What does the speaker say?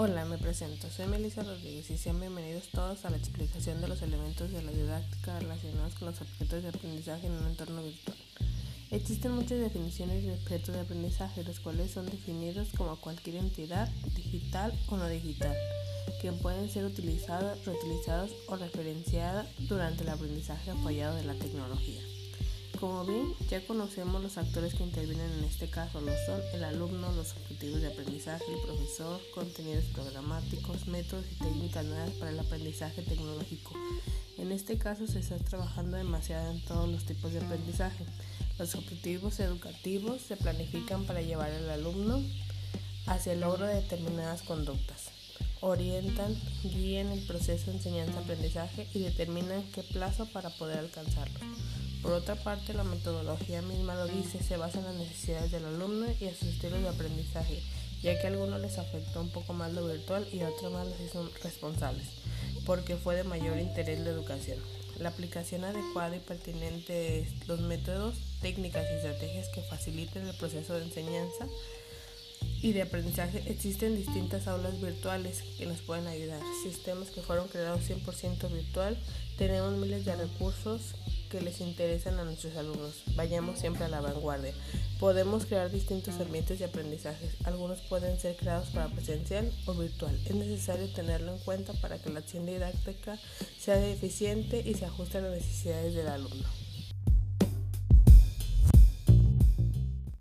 Hola, me presento. Soy Melissa Rodríguez y sean bienvenidos todos a la explicación de los elementos de la didáctica relacionados con los objetos de aprendizaje en un entorno virtual. Existen muchas definiciones de objetos de aprendizaje, los cuales son definidos como cualquier entidad, digital o no digital, que pueden ser utilizados, reutilizados o referenciadas durante el aprendizaje apoyado de la tecnología. Como ven, ya conocemos los actores que intervienen en este caso, lo son el alumno, los objetivos de aprendizaje, el profesor, contenidos programáticos, métodos y técnicas nuevas para el aprendizaje tecnológico. En este caso se está trabajando demasiado en todos los tipos de aprendizaje. Los objetivos educativos se planifican para llevar al alumno hacia el logro de determinadas conductas. Orientan, guían el proceso de enseñanza-aprendizaje y determinan qué plazo para poder alcanzarlo. Por otra parte, la metodología misma lo dice, se basa en las necesidades del alumno y en sus estilos de aprendizaje, ya que a algunos les afectó un poco más lo virtual y a otros más los hizo responsables, porque fue de mayor interés la educación. La aplicación adecuada y pertinente de los métodos, técnicas y estrategias que faciliten el proceso de enseñanza y de aprendizaje existen distintas aulas virtuales que nos pueden ayudar. Sistemas que fueron creados 100% virtual. Tenemos miles de recursos que les interesan a nuestros alumnos. Vayamos siempre a la vanguardia. Podemos crear distintos ambientes de aprendizaje. Algunos pueden ser creados para presencial o virtual. Es necesario tenerlo en cuenta para que la acción didáctica sea eficiente y se ajuste a las necesidades del alumno.